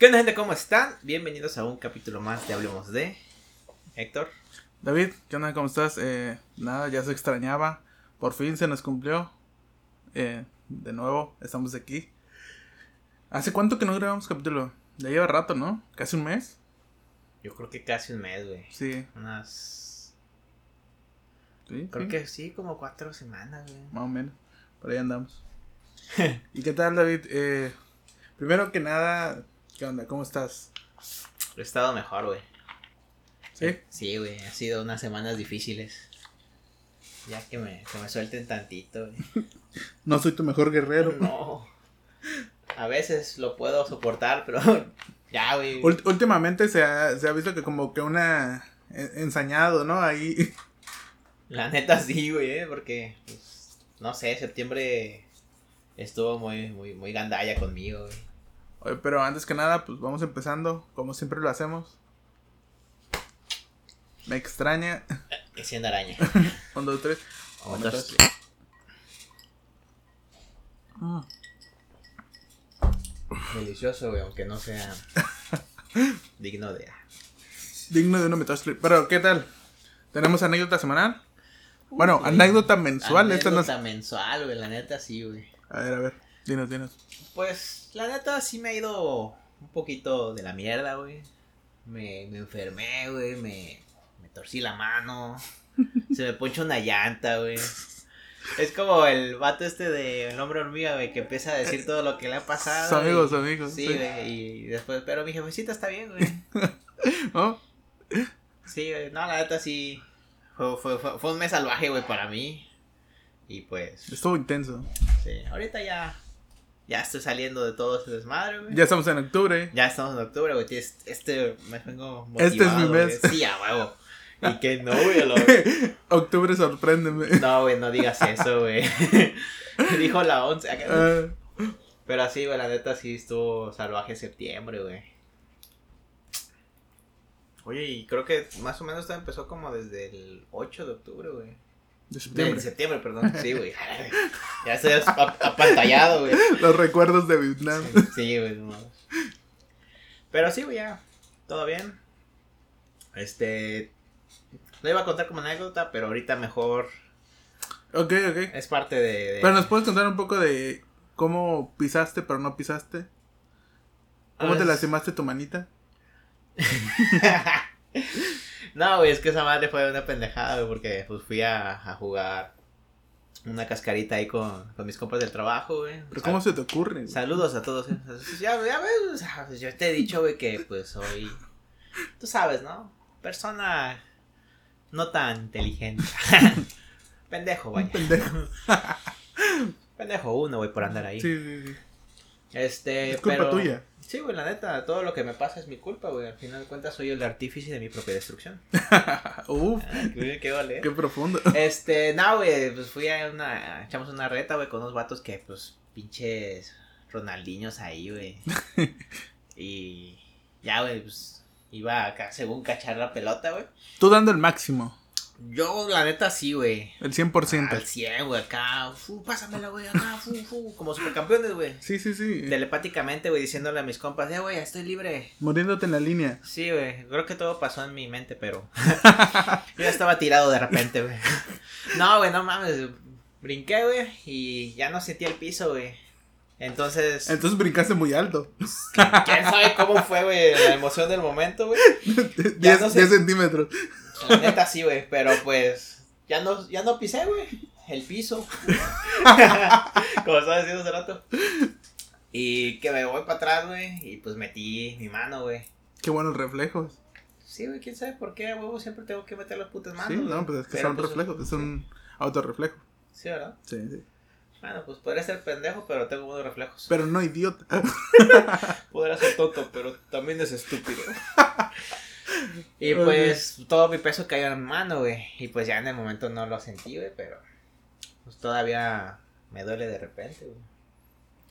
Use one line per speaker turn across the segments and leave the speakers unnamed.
¿Qué onda gente? ¿Cómo están? Bienvenidos a un capítulo más de Hablemos de Héctor.
David, ¿qué onda? ¿Cómo estás? Eh, nada, ya se extrañaba. Por fin se nos cumplió. Eh, de nuevo, estamos aquí. ¿Hace cuánto que no grabamos capítulo? Ya lleva rato, ¿no? ¿Casi un mes?
Yo creo que casi un mes, güey.
Sí.
Unas...
sí
Creo
sí,
que sí, como cuatro semanas, güey.
Más o menos. Por ahí andamos. ¿Y qué tal, David? Eh, primero que nada, ¿qué onda? ¿Cómo estás?
He estado mejor, güey.
¿Sí?
Sí, güey. Ha sido unas semanas difíciles. Ya que me, que me suelten tantito, güey.
No soy tu mejor guerrero.
No. A veces lo puedo soportar, pero ya, güey.
Ult- últimamente se ha, se ha visto que como que una... en- Ensañado, ¿no? Ahí...
La neta sí, güey, ¿eh? porque pues, no sé, septiembre estuvo muy, muy, muy gandalla conmigo, güey.
Oye, pero antes que nada, pues vamos empezando, como siempre lo hacemos. Me extraña.
Que siendo araña.
Un, dos, tres.
Otros-
Mm.
Delicioso, güey, aunque no sea digno de...
Digno de una metástase. Pero, ¿qué tal? ¿Tenemos anécdota semanal? Bueno,
Uy,
anécdota mensual. Esta no
Anécdota mensual, güey, la neta sí, güey.
A ver, a ver. Dinos, dinos.
Pues, la neta sí me ha ido un poquito de la mierda, güey. Me, me enfermé, güey, me, me torcí la mano. Se me ponchó una llanta, güey. Es como el vato este de El Hombre Hormiga, güey, que empieza a decir todo lo que le ha pasado.
Sus amigos, amigos,
Sí,
sí.
güey, y después, pero mi jefecita está bien, güey.
¿No?
Sí, güey, no, la neta sí. Fue, fue, fue, fue un mes salvaje, güey, para mí. Y pues,
Estuvo intenso.
sí, ahorita ya, ya estoy saliendo de todo ese desmadre, güey.
Ya estamos en octubre.
Ya estamos en octubre, güey. Este, mes vengo
Este es mi
motivado,
mes.
güey. Sí, a huevo. Y que no, güey. lo-
octubre, sorpréndeme.
No, güey, no digas eso, güey. Dijo la 11. acá.
Ah,
Pero así, güey, la neta sí estuvo salvaje septiembre, güey. Oye, y creo que más o menos esto empezó como desde el 8 de octubre, güey.
De
De
septiembre.
septiembre, perdón. Sí, güey. Ya estoy ap- apantallado, güey.
Los recuerdos de Vietnam.
Sí, güey. no. Pero sí, güey, ya. Todo bien. Este. Lo iba a contar como anécdota, pero ahorita mejor.
Ok, ok.
Es parte de. de-
Pero nos puedes contar un poco de cómo pisaste, pero no pisaste. ¿Cómo
Ah,
te
es-
lastimaste tu manita?
no, güey, es que esa madre fue una pendejada, güey, porque pues fui a, a jugar una cascarita ahí con, con mis compas del trabajo, güey.
¿Pero
Sal-
cómo se te ocurre? güey?
Saludos a todos. eh. Ya, ya ves, pues, yo te he dicho, güey, que pues soy. Tú sabes, ¿no? Persona no tan inteligente. Pendejo, vaya.
pendejo.
Pendejo uno, güey, por andar ahí.
Sí, sí, sí.
Este,
Es culpa
pero-
tuya.
Sí, güey, la neta, todo lo que me pasa es mi culpa, güey. Al final de cuentas soy el artífice de mi propia destrucción.
Uf,
Ah, qué, qué vale.
qué profundo.
Este, no, güey, pues fui a una, echamos una reta, güey, con unos vatos que, pues, pinches Ronaldinhos ahí, güey. y ya, güey, pues, iba acá según cachar la pelota, güey.
Tú dando el máximo,
Yo, la neta, sí, güey.
el 100%.
Al 100, güey, acá, fu, pásamela, güey, acá, fu, fu, como supercampeones, güey.
Sí, sí, sí.
Telepáticamente, güey, diciéndole a mis compas, eh, güey, ya estoy libre.
Muriéndote en la línea.
Sí, güey, creo que todo pasó en mi mente, pero yo ya estaba tirado de repente, güey. No, güey, no mames, brinqué, güey, y ya no sentí el piso, güey. Entonces,
Entonces brincaste muy alto.
quién sabe cómo fue, güey, la emoción del momento, güey.
10
no sé.
10 centímetros.
La neta sí, güey, pero pues ya no, ya no pisé, güey, el piso. Como estaba diciendo hace rato. Y que me voy para atrás, güey, y pues metí mi mano, güey.
Qué buenos reflejos.
Sí, güey, quién sabe por qué, huevo, siempre tengo que meter las putas manos.
Sí, no, pues es que
Pero,
son
pues,
reflejos, es un autorreflejo.
Sí, ¿verdad?
Sí, sí.
Bueno, pues podría ser pendejo, pero tengo buenos reflejos.
Pero no idiota.
Podría ser tonto, pero también es estúpido. y pues todo mi peso cayó en mi mano, güey. Y pues ya en el momento no lo sentí, güey, pero pues todavía me duele de repente, güey.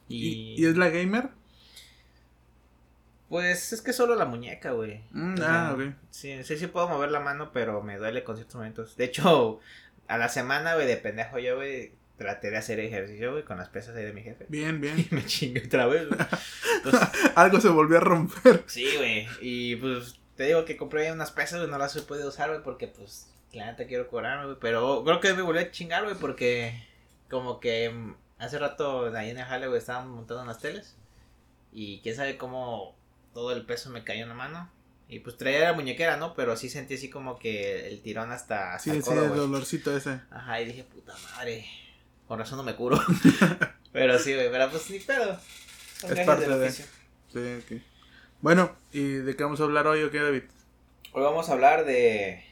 ¿Y,
Y,
¿Y es la gamer?
pues es que solo la muñeca, güey.
Mm,
O sea,
ah, ok.
Sí, sí, sí puedo mover la mano, pero me duele con ciertos momentos. De hecho, a la semana, güey, de pendejo yo, güey, traté de hacer ejercicio, güey, con las pesas ahí de mi jefe.
Bien, bien.
Y me chingué otra vez, güey. Entonces,
Algo se volvió a romper.
sí, güey. Y pues te digo que compré unas pesas, güey, no las he podido usar, güey, porque pues la neta quiero cobrarme, güey. Pero creo que me volví a chingar, güey, porque como que mm, hace rato ahí en el jale, güey, estaban montando unas teles. Y quién sabe cómo todo el peso me cayó en la mano. Y pues traía la muñequera, ¿no? Pero sí sentí así como que el tirón hasta, hasta
Sí,
el
sí,
codo,
el
güey.
dolorcito ese.
Ajá, y dije, puta madre. Con razón no me curo. pero sí, güey, pero pues ni pedo. Son
Es parte de-
oficio.
Sí, ok. Bueno, ¿y de qué vamos a hablar hoy o qué, David?
Hoy vamos a hablar de.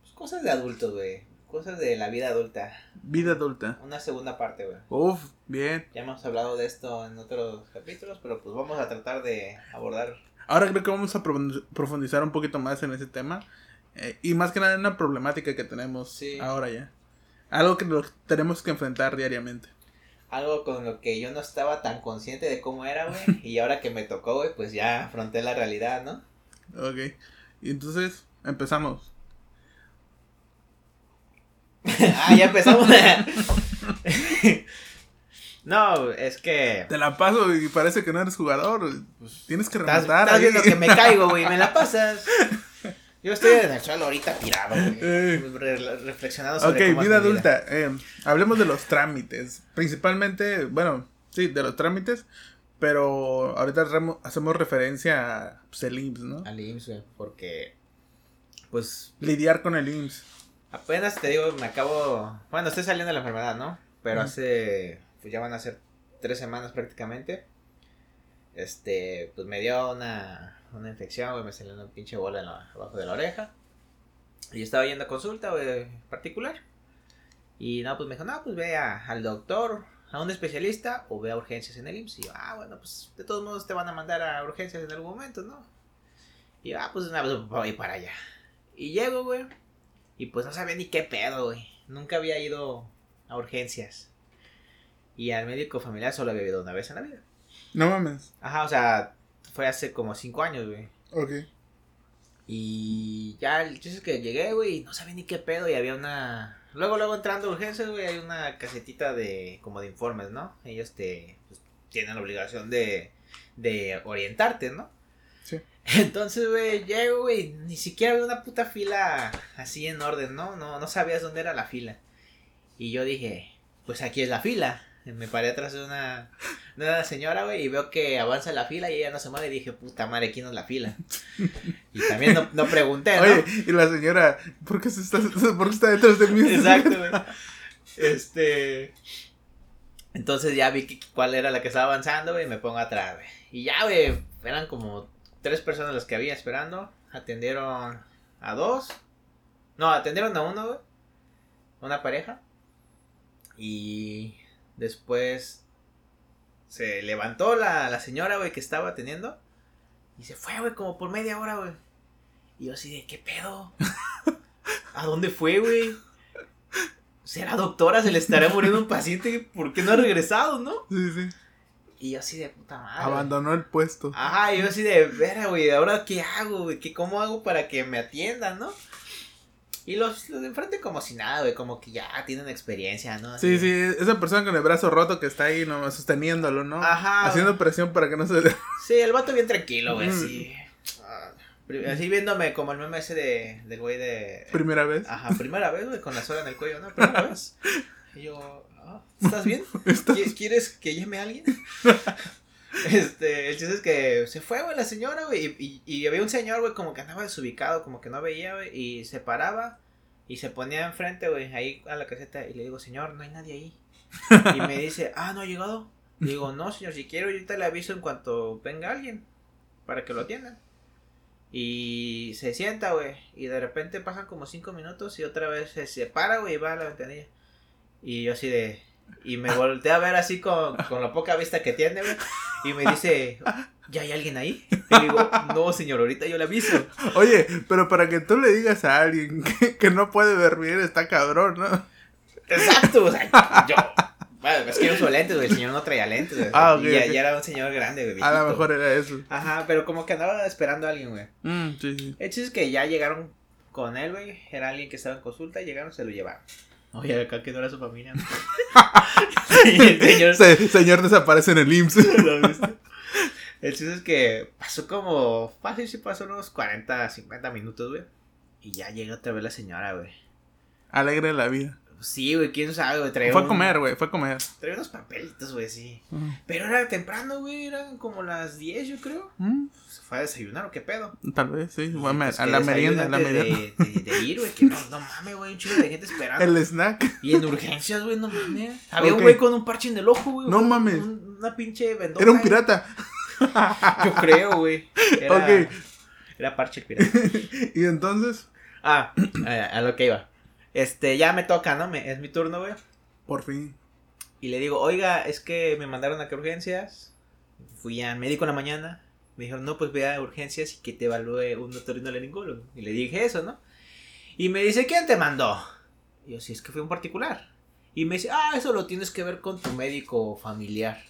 pues, cosas de adultos, güey. Cosas de la vida adulta.
Vida adulta.
Una segunda parte, güey.
Uf, bien.
Ya hemos hablado de esto en otros capítulos, pero pues vamos a tratar de abordar.
Ahora creo que vamos a profundiz- profundizar un poquito más en ese tema. eh, y más que nada en una problemática que tenemos
Sí.
ahora ya. Algo que lo tenemos que enfrentar diariamente.
Algo con lo que yo no estaba tan consciente de cómo era, güey. y ahora que me tocó, güey, pues ya afronté la realidad, ¿no?
Ok. Y entonces, empezamos.
ah, ya empezamos. no, es que.
Te la paso y parece que no eres jugador. Tienes que
Estás,
rematar.
estás
ahí.
viendo que me caigo, güey, me la pasas. Yo estoy en el suelo ahorita tirado, güey.
Eh.
re- reflexionando
Ok,
sobre cómo es
vida adulta. eh, hablemos de los trámites. Principalmente, bueno, sí, de los trámites. Pero ahorita hacemos referencia a pues, el IMSS, ¿no?
Al IMSS, güey, porque. Pues
Lidiar con el IMSS.
apenas te digo, me acabo. Bueno, estoy saliendo de la enfermedad, ¿no? Pero hace. Pues ya van a ser tres semanas prácticamente. Este, pues me dio una, una infección, güey, me salió una pinche bola en la- abajo de la oreja. Y estaba yendo a consulta, güey, particular. Y no, pues me dijo, no, pues ve a- al doctor, a un especialista o ve a urgencias en el IMSS. Y yo, ah, bueno, pues de todos modos te van a mandar a urgencias en algún momento, ¿no? Y yo, ah, pues una vez voy para allá. Y llego, güey. Y pues no sabía ni qué pedo, güey. Nunca había ido a urgencias. Y al médico familiar solo había ido una vez en la vida.
No mames.
Ajá, o sea, fue hace como cinco años, güey.
Ok.
Y ya, el chiste es que llegué, güey, y no sabía ni qué pedo. Y había una. Luego, luego entrando a urgencias, güey, hay una casetita de. como de informes, ¿no? Ellos te. pues, tienen la obligación de. de orientarte, ¿no?
Sí.
Entonces, güey, llego, güey, ni siquiera había una puta fila así en orden, ¿no? No, no sabías dónde era la fila. Y yo dije, pues aquí es la fila. Me paré atrás de una, de una señora, güey, y veo que avanza la fila y ella no se mueve. Y dije, puta madre, ¿quién es la fila? Y también no, no pregunté, ¿no?
Oye, y la señora, ¿por qué, se está, ¿por qué está detrás de mí?
Exacto, güey. Este. Entonces ya vi que- cuál era la que estaba avanzando, güey, y me pongo atrás, güey. Y ya, güey, eran como tres personas las que había esperando. Atendieron a dos. No, atendieron a uno, güey. Una pareja. Y después se levantó la, la señora, güey, que estaba atendiendo. Y se fue, güey, como por media hora, güey. Y yo así de, ¿qué pedo? ¿A dónde fue, güey? ¿Será doctora? ¿Se le estará muriendo un paciente? ¿Por qué no ha regresado, no?
Sí, sí.
Y yo así de puta madre.
Abandonó el puesto.
Ajá, y yo así de, vera, güey, ¿ahora qué hago, güey? ¿Qué, ¿Cómo hago para que me atiendan, no? Y los, los de enfrente como si nada, güey, como que ya tienen experiencia, ¿no? Así
Sí, sí, esa persona con el brazo roto que está ahí nomás sosteniéndolo, ¿no?
Ajá.
Haciendo presión para que no se...
Sí, el vato bien tranquilo, güey,
Mm.
así. Pri- Así viéndome como el meme ese de, del güey de...
Primera vez.
Ajá, primera vez, güey, con la soga en el cuello, ¿no? Primera vez. Y yo, ah, ¿estás bien?
Está-
¿Qui- ¿Quieres que llame a alguien? Este, el chiste es que se fue, güey, la señora, güey, y, y, y había un señor, güey, como que andaba desubicado, como que no veía, güey, y se paraba y se ponía enfrente, güey, ahí a la caseta, y le digo, señor, no hay nadie ahí. Y me dice, ah, no ha llegado. Le digo, no, señor, si quiero, yo ahorita le aviso en cuanto venga alguien, para que lo atiendan. Y se sienta, güey, y de repente pasan como cinco minutos y otra vez se separa, güey, y va a la ventanilla. Y yo así de... Y me volteé a ver así con, con la poca vista que tiene, güey. Y me dice, ¿ya hay alguien ahí? Y le digo, no, señor, ahorita yo le aviso.
Oye, pero para que tú le digas a alguien que, que no puede ver bien, está cabrón, ¿no?
Exacto, o sea, yo... Bueno, es que yo uso lentes, güey. El señor no traía lentes, güey.
Ah, ok,
y ya, era un señor grande, güey.
A lo mejor era eso.
Ajá, pero como que andaba esperando a alguien, güey.
Mm, sí, sí.
El chiste es que ya llegaron con él, güey. Era alguien que estaba en consulta y llegaron, se lo llevaron. Oye, acá que no era su familia.
el señor... Se, señor desaparece en el IMSS.
¿Lo viste? El chiste es que pasó como. Fácil, sí pasó unos 40, 50 minutos, güey. Y ya llega otra vez la señora, güey.
Alegre la vida.
Sí, güey, quién sabe, güey.
Fue a
un-
comer, güey, fue a comer.
Traía unos papelitos, güey, sí.
Ujú.
Pero era temprano, güey. Eran como las 10, yo creo.
Mm,
¿Se fue a desayunar o qué pedo?
Tal vez, sí. A,
Pues
a la merienda, a la merienda.
De, de, de ir, güey. Que no, no mames, güey. Un chico de gente esperando.
El snack.
Y en urgencias, güey, no mames. Había
Ok.
un güey con un parche en el ojo, güey.
No mames.
un- una pinche vendosa.
Era un
ahí.
pirata.
Yo creo, güey. Era,
Ok.
Era parche el pirata.
Y entonces,
Ah, a, a lo que iba. Este, ya me toca, ¿no? Me- es mi turno, güey.
por fin.
Y le digo, oiga, es que me mandaron a que urgencias. Fui al médico en la mañana. Me dijeron, no, pues ve a urgencias y que te evalúe un otorrinolaringólogo. Y le dije eso, ¿no? Y me dice, ¿quién te mandó? Y yo, sí, es que fue un particular. Y me dice, ah, eso lo tienes que ver con tu médico familiar.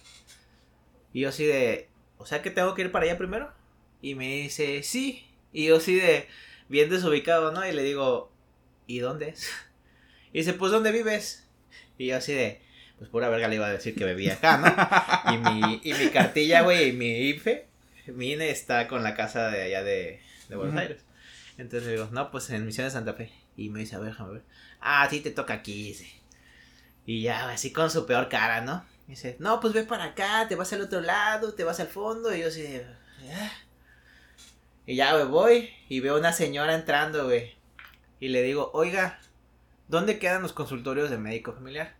Y yo así de, o sea que tengo que ir para allá primero. Y me dice, sí. Y yo así de, bien desubicado, ¿no? Y le digo, ¿y dónde es? Y dice, pues, ¿dónde vives? Y yo así de, pues pura verga le iba a decir que vivía acá, ¿no? Y mi, y mi cartilla, güey, y mi IFE, mi INE está con la casa de allá de, de Buenos. Aires. Entonces le digo, no, pues en Misiones Santa Fe. Y me dice, a ver, déjame ver. Ah, a ti te toca aquí, dice. Y ya, así con su peor cara, ¿no? Dice, no, pues ve para acá, te vas al otro lado, te vas al fondo. Y yo así, de, "Ah". Y ya, güey, voy y veo una señora entrando, güey. Y le digo, oiga, ¿dónde quedan los consultorios de médico familiar?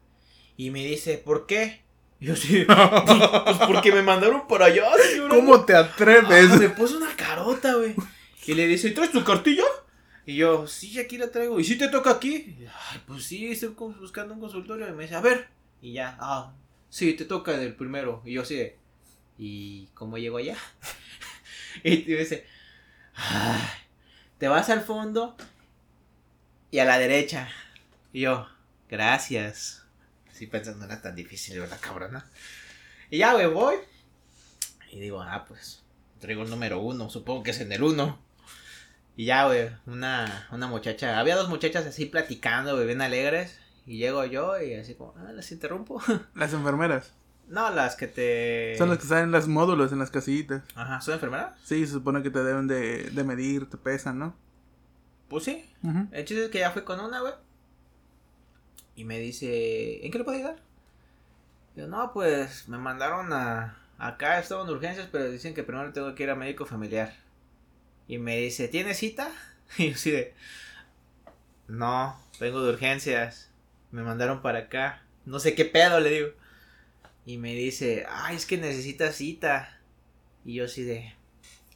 Y me dice, ¿por qué? Y yo sí, pues porque me mandaron para allá, señora.
¿Cómo te atreves?
Ah, me puso una carota, güey. Y le dice, ¿traes tu cartilla? Y yo, sí, aquí la traigo. ¿Y si te toca aquí? Y, Ay, pues sí, estoy buscando un consultorio. Y me dice, a ver. Y ya, ah, sí, te toca el primero. Y yo de, ¿y cómo llego allá? y me dice, "Ay, te vas al fondo y a la derecha. Y yo, gracias. Así pensando, no era tan difícil, ¿verdad, cabrona? Y ya, güey, voy. Y digo, ah, pues, traigo el número uno, supongo que es en el uno. Y ya, güey, una, una muchacha, había dos muchachas así platicando, güey, bien alegres. Y llego yo y así como, ah, las interrumpo.
Las enfermeras.
no, las que te...
Son las que salen en las módulos, en las casillitas.
Ajá, ¿son enfermeras?
Sí, se supone que te deben de, de medir, te pesan, ¿no?
Pues sí.
Ujú.
El chiste es que ya fui con una, güey. Y me dice, ¿en qué le puedo ayudar? Yo, no, pues me mandaron a... Acá estaban en urgencias, pero dicen que primero tengo que ir a médico familiar. Y me dice, ¿tienes cita? Y yo así de... No, vengo de urgencias. Me mandaron para acá. No sé qué pedo, le digo. Y me dice, ay, es que necesitas cita. Y yo así de...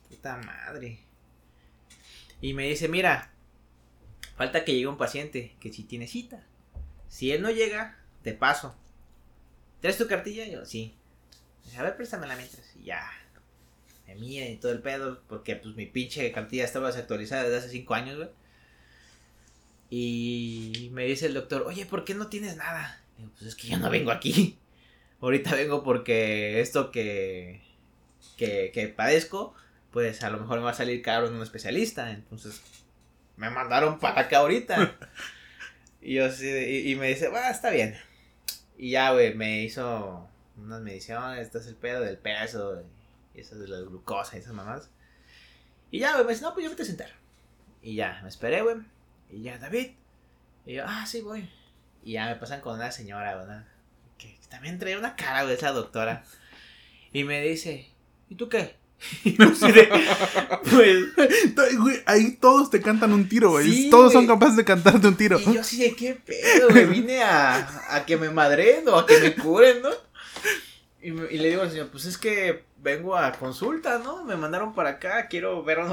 Puta madre. Y me dice, mira, falta que llegue un paciente que sí tiene cita. Si él no llega, te paso. ¿Traes tu cartilla? Yo, sí. A ver, préstamela mientras. Y ya. Me miden y todo el pedo. Porque pues mi pinche cartilla estaba desactualizada desde hace cinco años, güey. Y me dice el doctor, oye, ¿por qué no tienes nada? Digo, pues es que yo no vengo aquí. Ahorita vengo porque esto que, que, que padezco, pues a lo mejor me va a salir caro en un especialista. Entonces, me mandaron para acá ahorita. y yo de- y, me dice, va, está bien. Y ya, güey, me hizo unas mediciones, este es el pedo del peso, y eso de la glucosa y esas mamás. Y ya, güey, me dice, no, pues yo vete a sentar. Y ya, me esperé, güey. Y ya, David. Y yo, ah, sí, voy. Y ya me pasan con una señora, ¿verdad? Que también traía una cara, güey, esa doctora. Y me dice, ¿y tú qué? Y yo así de, pues,
güey, Ahí todos te cantan un tiro, güey.
Sí,
todos son capaces de cantarte un tiro.
Y yo así de qué pedo, güey. Vine a, a que me madren o a que me curen, ¿no? Y, me- y le digo al señor, pues es que vengo a consulta, ¿no? Me mandaron para acá, quiero ver a un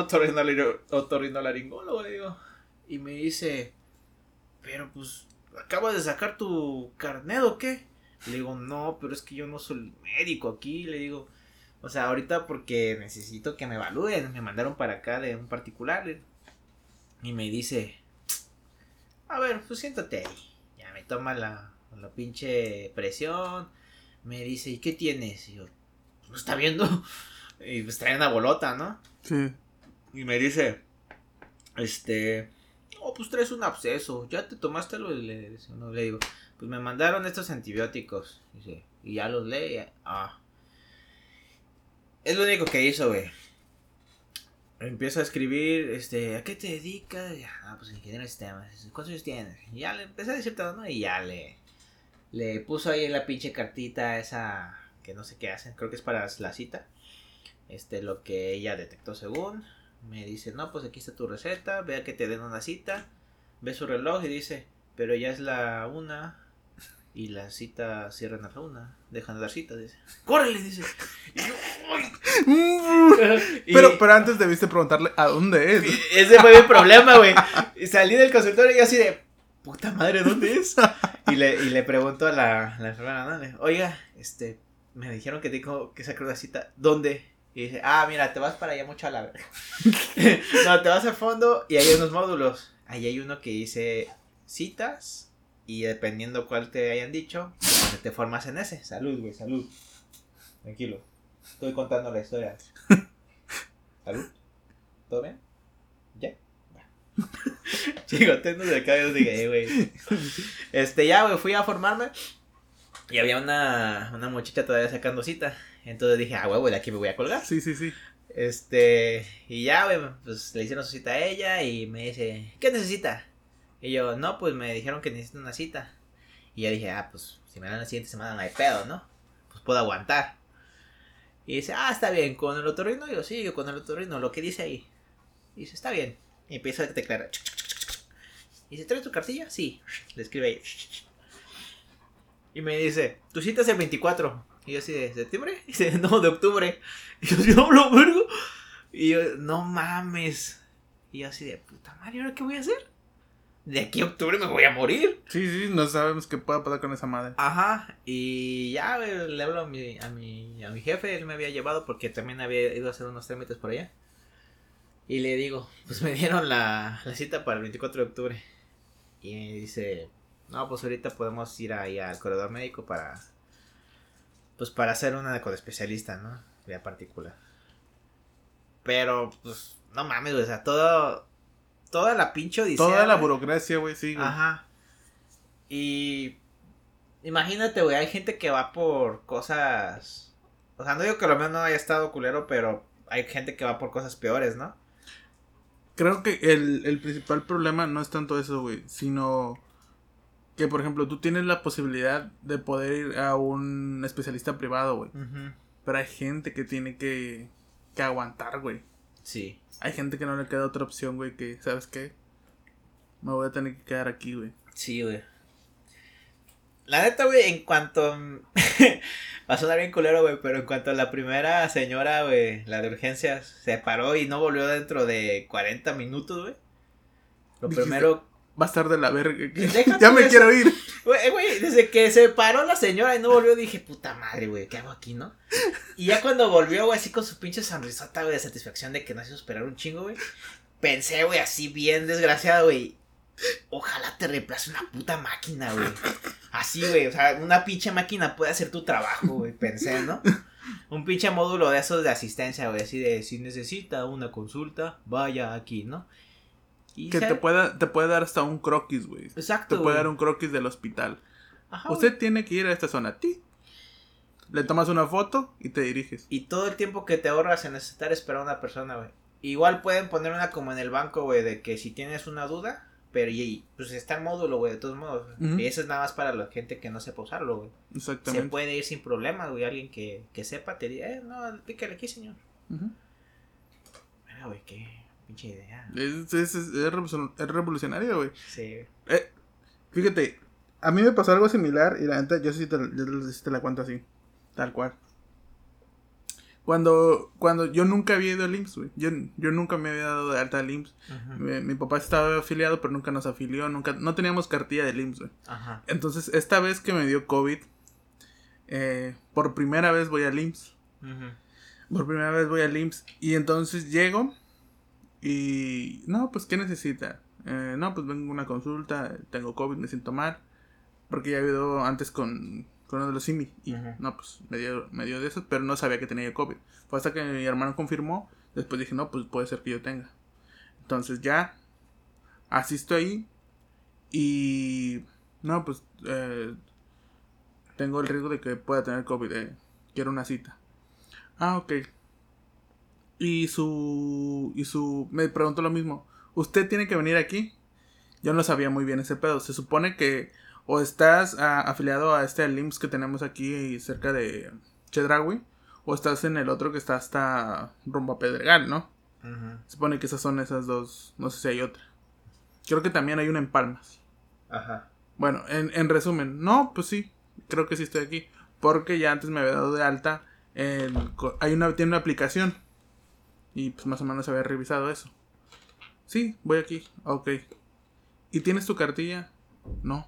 otorrinolaringólogo, le digo. Y me dice, pero pues, ¿acabas de sacar tu carnet o qué? Le digo, no, pero es que yo no soy médico aquí, le digo. O sea, ahorita porque necesito que me evalúen, me mandaron para acá de un particular. Y me dice, a ver, pues siéntate ahí. Ya me toma la, la pinche presión. Me dice, ¿y qué tienes? Y yo, pues está viendo. Y pues trae una bolota, ¿no?
Sí.
Y me dice, este, oh, pues traes un absceso, ya te tomaste lo, le, le- no, le digo, pues me mandaron estos antibióticos, dice, y ya los leí, ah. Es lo único que hizo, güey. Empiezo a escribir, este, ¿a qué te dedicas? Ah, pues ingeniero de sistemas. ¿Cuántos años tienes? Ya le empecé a decir todo, ¿no? Y ya le, le puso ahí la pinche cartita esa, que no sé qué hacen, creo que es para la cita. Este, lo que ella detectó según. Me dice, no, pues aquí está tu receta, vea que te den una cita. Ve su reloj y dice, pero ya es la una. Y la cita cierran a la una. Dejan de dar cita, dice. ¡Córrele! Dice. Y yo,
Pero, pero antes debiste preguntarle a dónde es.
ese fue mi problema, güey. Salí del consultorio y yo así de, puta madre, ¿dónde es? Y le, y le pregunto a la, la enfermera, ¿no? Oiga, este, me dijeron que tengo que sacar una cita. ¿Dónde? Y dice, ah, mira, te vas para allá mucho a la verga. no, te vas al fondo y hay unos módulos. Ahí hay uno que dice citas y dependiendo cuál te hayan dicho, te formas en ese. Salud, güey, salud. Tranquilo. Estoy contando la historia. Salud. ¿Todo bien? ¿Ya? Chico, tengo de acá, yo dije, "Eh, güey. Este, ya, güey, fui a formarme. Y había una, una muchacha todavía sacando cita. Entonces dije, ah, güey, de aquí me voy a colgar.
Sí, sí, sí.
Este, y ya, güey, pues le hicieron su cita a ella y me dice, ¿qué necesita? Y yo, no, pues me dijeron que necesito una cita. Y ya dije, ah, pues si me dan la siguiente semana no hay pedo, ¿no? Pues puedo aguantar. Y dice, ah, está bien, con el otorrino, yo sí, con el otorrino, lo que dice ahí. Y dice, está bien. Y empieza a declarar. Y dice, ¿traes tu cartilla? Sí. Le escribe ahí. Y me dice, tu cita es el 24. Y yo así de, ¿septiembre? Y dice, no, de octubre. Y yo no, lo vergo. Y yo, no mames. Y yo así de, puta madre, ¿ahora qué voy a hacer? De aquí a octubre me voy a morir.
Sí, sí, no sabemos qué pueda pasar con esa madre.
Ajá, y ya le hablo a mi, a, mi, a mi jefe, él me había llevado porque también había ido a hacer unos trámites por allá. Y le digo, pues me dieron la, la cita para el 24 de octubre. Y me dice, no, pues ahorita podemos ir ahí al corredor médico para, pues para hacer una con especialista, ¿no? Vía particular. Pero, pues, no mames, o sea, todo, toda la pinche odisea.
Toda la burocracia, güey, sí, güey.
Ajá. Y imagínate, güey, hay gente que va por cosas. O sea, no digo que lo menos no haya estado culero, pero hay gente que va por cosas peores, ¿no?
Creo que el, el principal problema no es tanto eso, güey, sino que, por ejemplo, tú tienes la posibilidad de poder ir a un especialista privado, güey. Pero hay gente que tiene que, que aguantar, güey.
Sí.
Hay gente que no le queda otra opción, güey, que, ¿sabes qué? Me voy a tener que quedar aquí, güey.
Sí, güey. La neta, güey, en cuanto. Va a sonar bien culero, güey, pero en cuanto a la primera señora, güey, la de urgencias, se paró y no volvió dentro de 40 minutos, güey. Lo primero
Va a estar de la verga. ya me
eso.
quiero ir.
Güey, güey, desde que se paró la señora y no volvió, dije, puta madre, güey, ¿qué hago aquí, no? Y ya cuando volvió, güey, así con su pinche sonrisota, güey, de satisfacción de que nos hizo esperar un chingo, güey. Pensé, güey, así bien desgraciado, güey. Ojalá te reemplace una puta máquina, güey. Así, güey, o sea, una pinche máquina puede hacer tu trabajo, güey, pensé, ¿no? Un pinche módulo de esos de asistencia, güey, así de si necesita una consulta, vaya aquí, ¿no? Y
Que
se-
te pueda, te puede dar hasta un croquis, güey.
Exacto.
Te puede dar un croquis del hospital.
Ajá.
Usted tiene que ir a esta zona. Ti. Le tomas una foto y te diriges.
Y todo el tiempo que te ahorras en necesitar esperar a una persona, güey. Igual pueden poner una como en el banco, güey, de que si tienes una duda, pero y, pues está el módulo, güey, de todos modos. Y eso es nada más para la gente que no sepa usarlo, güey. Se
Exactamente.
puede ir sin problemas, güey. Alguien que, que sepa te dice, eh, no, pícale aquí, señor. Mira, güey, qué pinche idea.
Es, es, es- es revolucion- es revolucionario, güey.
Sí.
Eh, fíjate, a mí me pasó algo similar y la neta, yo sí te, yo te la cuento así. Tal cual. Cuando, cuando yo nunca había ido al IMSS, güey. Yo, yo nunca me había dado de alta al IMSS. Mi, mi papá estaba afiliado, pero nunca nos afilió. Nunca, no teníamos cartilla del IMSS, güey.
Ajá.
Entonces, esta vez que me dio COVID, eh, por primera vez voy al IMSS. Por primera vez voy al IMSS. Y entonces llego y... No, pues, ¿qué necesita? Eh, no, pues vengo a una consulta, tengo COVID, me siento mal. Porque ya he ido antes con, con uno de los SIMI. Y no, pues me dio, me dio de esos, pero no sabía que tenía COVID. Fue hasta que mi hermano confirmó. Después dije, no, pues puede ser que yo tenga. Entonces ya Asisto ahí y... No, pues... Eh, tengo el riesgo de que pueda tener COVID. Eh, quiero una cita. Ah, ok. Y su... Y su... Me preguntó lo mismo. ¿Usted tiene que venir aquí? Yo no sabía muy bien ese pedo. Se supone que o estás afiliado a este LIMS que tenemos aquí cerca de Chedraui, o estás en el otro que está hasta rumbo a Pedregal, ¿no? Se supone que esas son esas dos. No sé si hay otra. Creo que también hay una en Palmas. Ajá. Bueno, en, en resumen, no, pues sí, creo que sí estoy aquí. Porque ya antes me había dado de alta. hay una, tiene una aplicación. Y pues más o menos había revisado eso. Sí, voy aquí. Ok. ¿Y tienes tu cartilla? No.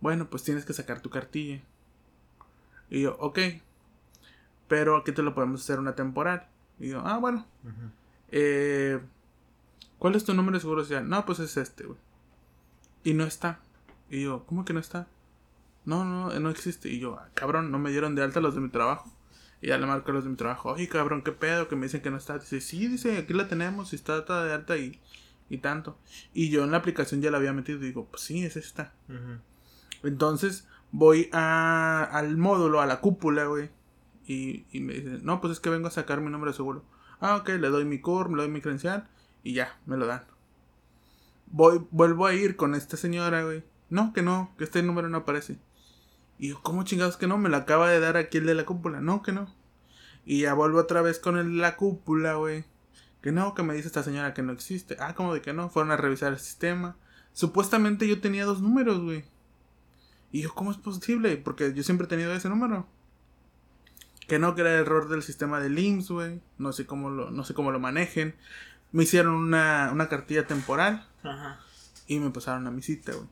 Bueno, pues tienes que sacar tu cartilla. Y yo, ok. Pero aquí te lo podemos hacer una temporal. Y yo, ah, bueno. eh, ¿Cuál es tu número de seguro social? No, pues es este, güey. Y no está. Y yo, ¿cómo que no está? No, no, no existe. Y yo, ah, cabrón, no me dieron de alta los de mi trabajo. Y ya le marco a los de mi trabajo. Oye, cabrón, ¿qué pedo? Que me dicen que no está. Dice, sí, dice, aquí la tenemos. Y está toda de alta y, y tanto. Y yo en la aplicación ya la había metido. Y digo, pues sí, es esta. Entonces voy a, al módulo, a la cúpula, güey. Y, y me dicen, no, pues es que vengo a sacar mi número de seguro. Ah, ok, le doy mi CUR, le doy mi credencial. Y ya, me lo dan. Voy, vuelvo a ir con esta señora, güey. No, que no, que este número no aparece. Y yo, ¿cómo chingados que no? Me lo acaba de dar aquí el de la cúpula. No, que no. Y ya vuelvo otra vez con el de la cúpula, güey. Que no, que me dice esta señora que no existe. Ah, ¿cómo de que no? Fueron a revisar el sistema. Supuestamente yo tenía dos números, güey. Y yo, ¿cómo es posible? Porque yo siempre he tenido ese número. Que no, que era error del sistema de IMSS, güey. No sé cómo lo, no sé cómo lo manejen. Me hicieron una, una cartilla temporal. Ajá. Y me pasaron a mi cita, güey.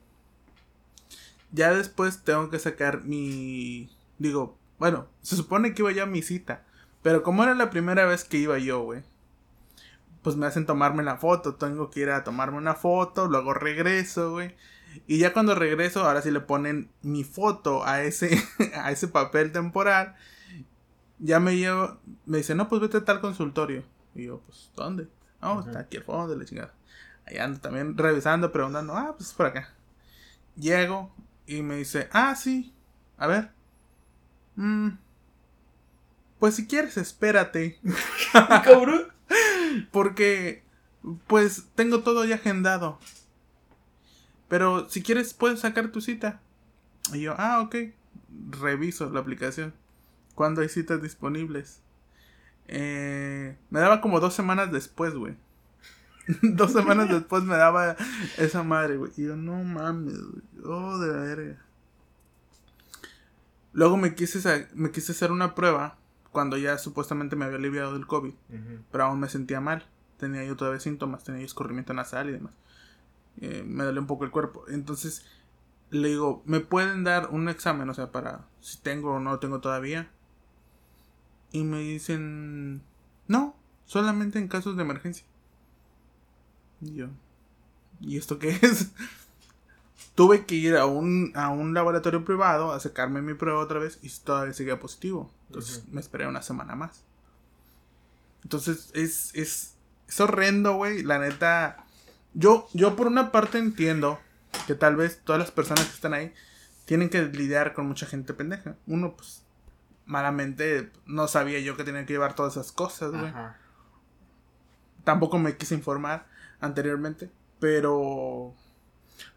Ya después tengo que sacar mi. Digo, bueno, se supone que iba ya a mi cita. Pero como era la primera vez que iba yo, güey. Pues me hacen tomarme la foto. Tengo que ir a tomarme una foto. Luego regreso, güey. Y ya cuando regreso, ahora sí le ponen mi foto a ese, a ese papel temporal. Ya me llevo, me dice, no, pues vete a tal consultorio. Y yo, pues, ¿dónde? No, está aquí al fondo de la chingada. Ahí ando también revisando, preguntando, ah, pues por acá. Llego y me dice, ah, sí, a ver. Mm, pues si quieres, espérate. Cabrón. Porque, pues, tengo todo ya agendado. Pero si quieres, puedes sacar tu cita. Y yo, ah, ok. Reviso la aplicación. ¿Cuándo hay citas disponibles? Eh, me daba como dos semanas después, güey. dos semanas después me daba esa madre, güey. Y yo, no mames, güey. Oh, de la verga. Luego me quise, me quise hacer una prueba cuando ya supuestamente me había aliviado del COVID. Pero aún me sentía mal. Tenía yo todavía síntomas, tenía escurrimiento nasal y demás. Eh, me duele un poco el cuerpo. Entonces le digo, ¿me pueden dar un examen? O sea, para si tengo o no tengo todavía. Y me dicen, no, solamente en casos de emergencia. Y yo, ¿y esto qué es? Tuve que ir a un, a un laboratorio privado a sacarme mi prueba otra vez y todavía seguía positivo. Entonces me esperé una semana más. Entonces es, es, es horrendo, güey. La neta, yo, yo por una parte entiendo que tal vez todas las personas que están ahí tienen que lidiar con mucha gente pendeja. Uno, pues, malamente no sabía yo que tenía que llevar todas esas cosas, güey. Tampoco me quise informar anteriormente, pero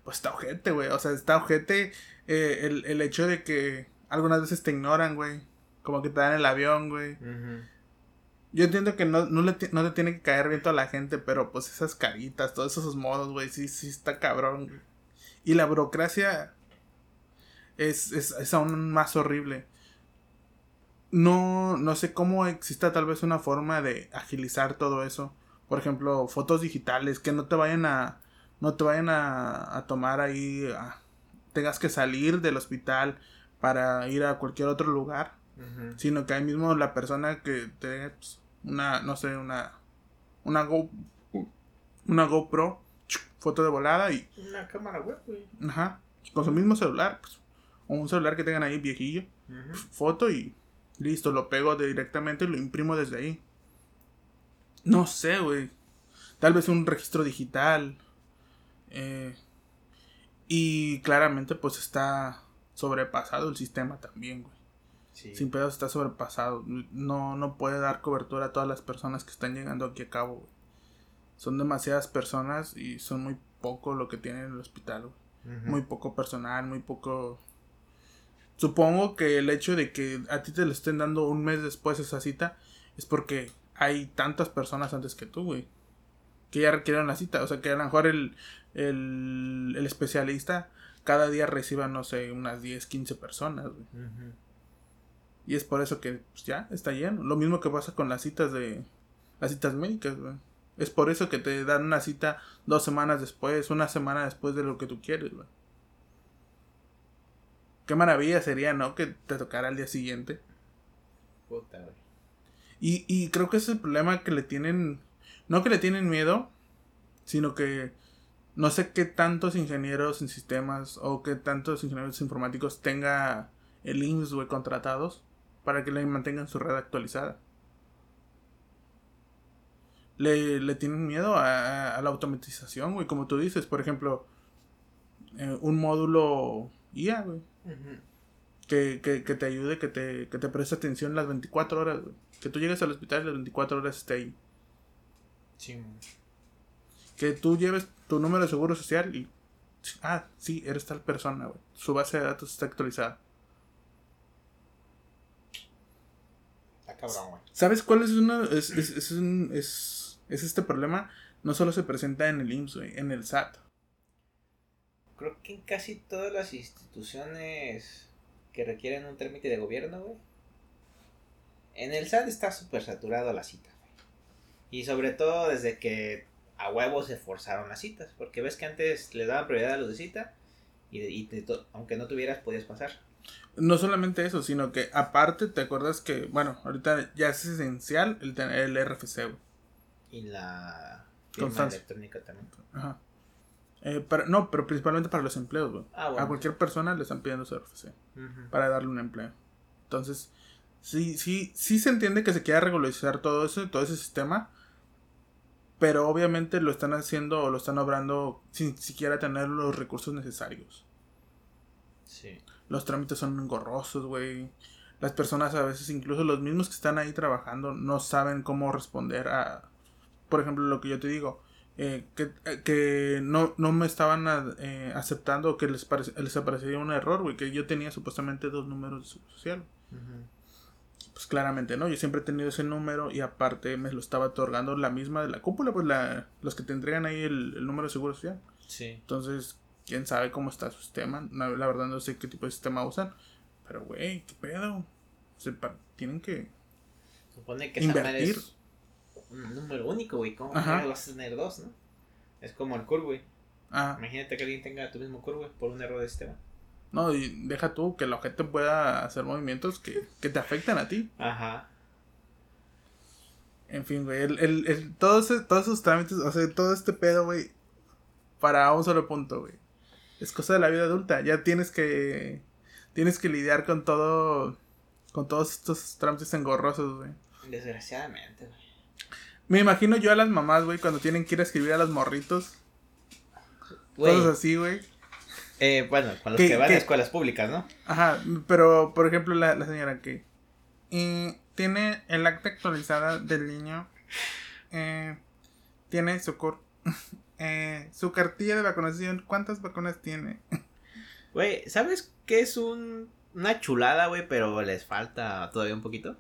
pues está ojete, güey. O sea, está ojete eh, el, el, hecho de que algunas veces te ignoran, güey. Como que te dan el avión, güey. Yo entiendo que no, no, le no te tiene que caer bien toda la gente, pero pues esas caritas, todos esos modos, güey, sí, sí está cabrón. Y la burocracia es, es, es, aún más horrible. No, no sé cómo exista tal vez una forma de agilizar todo eso. Por ejemplo, fotos digitales, que no te vayan a, no te vayan a, a tomar ahí, tengas que salir del hospital para ir a cualquier otro lugar. Sino que ahí mismo la persona que te pues, una, no sé, una, una Go, una GoPro, foto de volada y...
Una cámara web, güey.
Ajá, con su mismo celular, pues, o un celular que tengan ahí viejillo, foto y listo, lo pego directamente y lo imprimo desde ahí. No sé, güey. tal vez un registro digital. Eh, y claramente pues está sobrepasado el sistema también, güey. Sin pedos está sobrepasado. No, no puede dar cobertura a todas las personas que están llegando aquí a cabo, güey. Son demasiadas personas y son muy poco lo que tienen en el hospital, güey. Muy poco personal, muy poco... Supongo que el hecho de que a ti te lo estén dando un mes después esa cita es porque hay tantas personas antes que tú, güey. Que ya requieren la cita. O sea, que a lo mejor el, el, el especialista cada día reciba, no sé, unas 10, 15 personas, güey. Y es por eso que pues, ya está lleno. Lo mismo que pasa con las citas de. Las citas médicas, güey. Es por eso que te dan una cita dos semanas después, una semana después de lo que tú quieres, güey. Qué maravilla sería, ¿no? Que te tocara al día siguiente. Puta, güey. Y, y creo que ese es el problema que le tienen. No que le tienen miedo, sino que no sé qué tantos ingenieros en sistemas o qué tantos ingenieros informáticos tenga el IMSS, güey, contratados para que le mantengan su red actualizada. Le, le tienen miedo a, la automatización, güey, como tú dices, por ejemplo, eh, un módulo IA, güey. que, que, que, te ayude, que te, que te preste atención las 24 horas, güey. Que tú llegues al hospital y las 24 horas esté ahí. Sí, Que tú lleves tu número de seguro social y. Ah, sí, eres tal persona, güey. Su base de datos está actualizada. ¿Sabes cuál es uno? Es, es, es, un, es, es este problema. No solo se presenta en el IMSS, güey, en el SAT.
Creo que en casi todas las instituciones que requieren un trámite de gobierno, güey. En el SAT está súper saturado la cita. Y sobre todo desde que a huevos se forzaron las citas. Porque ves que antes le daban prioridad a los de cita. Y, y aunque no tuvieras, podías pasar.
No solamente eso, sino que aparte, ¿te acuerdas que, bueno, ahorita ya es esencial el tener el RFC,
Y la firma electrónica también.
Ajá. Eh, no, pero principalmente para los empleos, güey. Ah, A cualquier persona le están pidiendo su RFC para darle un empleo. Entonces, sí, sí, sí se entiende que se quiera regularizar todo eso, todo ese sistema. Pero obviamente lo están haciendo o lo están obrando sin siquiera tener los recursos necesarios. Sí. Los trámites son engorrosos, güey. Las personas a veces, incluso los mismos que están ahí trabajando, no saben cómo responder a, por ejemplo, lo que yo te digo. Eh, que, eh, que no, no me estaban eh, aceptando que les, les aparecería un error, güey, que yo tenía supuestamente dos números de social. Pues claramente, ¿no? Yo siempre he tenido ese número y aparte me lo estaba otorgando la misma de la cúpula, pues la, los que te entregan ahí el, el número de seguro social. Sí. Entonces, quién sabe cómo está su sistema. la verdad no sé qué tipo de sistema usan. Pero, güey, qué pedo. tienen que.
Supone que invertir. es un número único, güey. ¿Cómo vas a tener dos, no? Es como el curve, güey. Ah. Imagínate que alguien tenga tu mismo curve por un error de sistema.
No, y deja tú que el objeto pueda hacer movimientos que, que te afectan a ti. Ajá. En fin, güey, el, el, el, todos, todos esos trámites, o sea, todo este pedo, güey, para un solo punto, güey es cosa de la vida adulta. Ya tienes que. Tienes que lidiar con todo. Con todos estos trámites engorrosos, güey.
Desgraciadamente, güey.
Me imagino yo a las mamás, güey, cuando tienen que ir a escribir a los morritos. Cosas así, güey.
Eh, bueno, con los que van a escuelas públicas, ¿no?
Ajá, pero por ejemplo, la, señora que eh, tiene el acta actualizada del niño, eh, tiene su, eh, su cartilla de vacunación, ¿cuántas vacunas tiene?
Güey, ¿sabes qué es un, una chulada, güey? Pero les falta todavía un poquito.